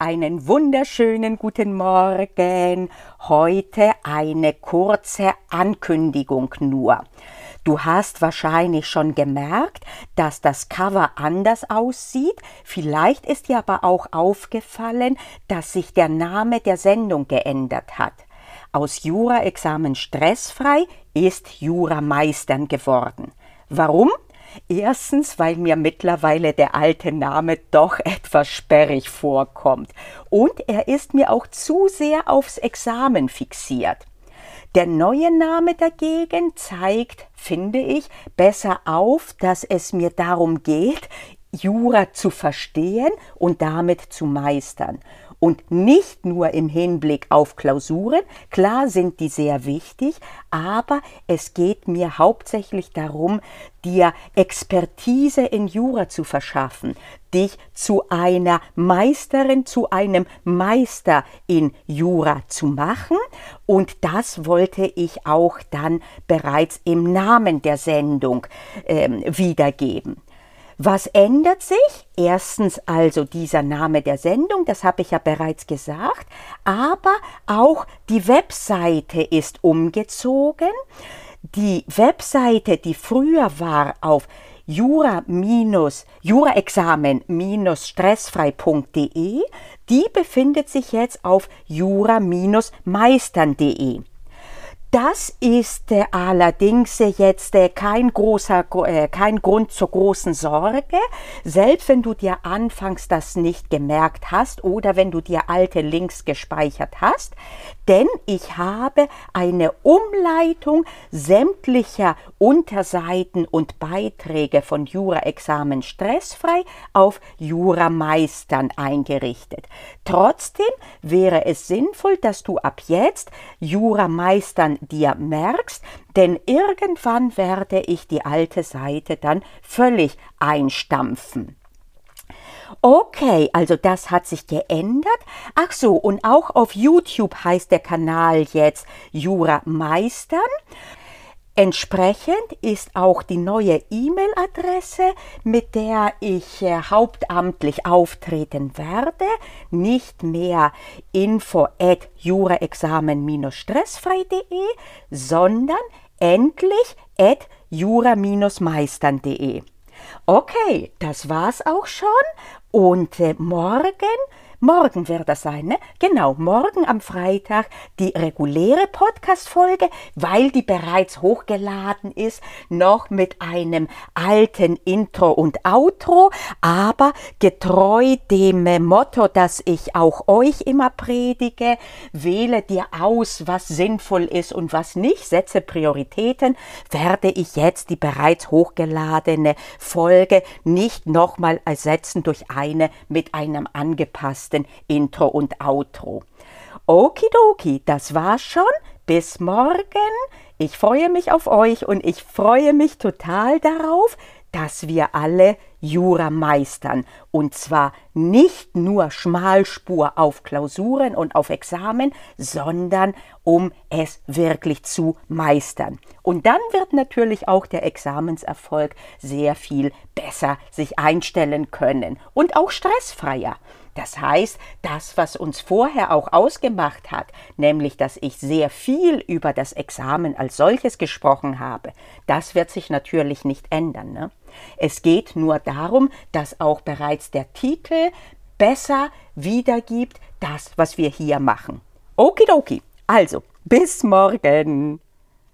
Einen wunderschönen guten Morgen. Heute eine kurze Ankündigung nur. Du hast wahrscheinlich schon gemerkt, dass das Cover anders aussieht. Vielleicht ist dir aber auch aufgefallen, dass sich der Name der Sendung geändert hat. Aus Jura-Examen stressfrei ist Jura-Meistern geworden. Warum? Erstens, weil mir mittlerweile der alte Name doch etwas sperrig vorkommt. Und er ist mir auch zu sehr aufs Examen fixiert. Der neue Name dagegen zeigt, finde ich, besser auf, dass es mir darum geht, Jura zu verstehen und damit zu meistern und nicht nur im Hinblick auf Klausuren. Klar sind die sehr wichtig, aber es geht mir hauptsächlich darum, dir Expertise in Jura zu verschaffen, dich zu einer Meisterin, zu einem Meister in Jura zu machen. Und das wollte ich auch dann bereits im Namen der Sendung äh, wiedergeben. Was ändert sich? Erstens also dieser Name der Sendung, das habe ich ja bereits gesagt, aber auch die Webseite ist umgezogen. Die Webseite, die früher war auf jura-juraexamen-stressfrei.de, die befindet sich jetzt auf jura-meistern.de. Das ist allerdings jetzt kein großer, äh, kein Grund zur großen Sorge. Selbst wenn du dir anfangs das nicht gemerkt hast oder wenn du dir alte Links gespeichert hast, denn ich habe eine Umleitung sämtlicher Unterseiten und Beiträge von Jura-Examen stressfrei auf Jura-Meistern eingerichtet. Trotzdem wäre es sinnvoll, dass du ab jetzt Jura-Meistern dir merkst, denn irgendwann werde ich die alte Seite dann völlig einstampfen. Okay, also das hat sich geändert. Ach so, und auch auf YouTube heißt der Kanal jetzt Jura Meistern. Entsprechend ist auch die neue E-Mail-Adresse, mit der ich äh, hauptamtlich auftreten werde, nicht mehr info at juraexamen-stressfrei.de, sondern endlich at jura-meistern.de. Okay, das war's auch schon und äh, morgen Morgen wird das sein, ne? Genau, morgen am Freitag die reguläre Podcast-Folge, weil die bereits hochgeladen ist, noch mit einem alten Intro und Outro, aber getreu dem Motto, das ich auch euch immer predige, wähle dir aus, was sinnvoll ist und was nicht, setze Prioritäten, werde ich jetzt die bereits hochgeladene Folge nicht nochmal ersetzen durch eine mit einem angepassten ersten Intro und Outro. Okidoki, das war's schon. Bis morgen. Ich freue mich auf euch und ich freue mich total darauf, dass wir alle Jura meistern. Und zwar nicht nur Schmalspur auf Klausuren und auf Examen, sondern um es wirklich zu meistern. Und dann wird natürlich auch der Examenserfolg sehr viel besser sich einstellen können und auch stressfreier. Das heißt, das, was uns vorher auch ausgemacht hat, nämlich dass ich sehr viel über das Examen als solches gesprochen habe, das wird sich natürlich nicht ändern. Ne? Es geht nur darum, dass auch bereits der Titel besser wiedergibt das, was wir hier machen. Okidoki. Also, bis morgen.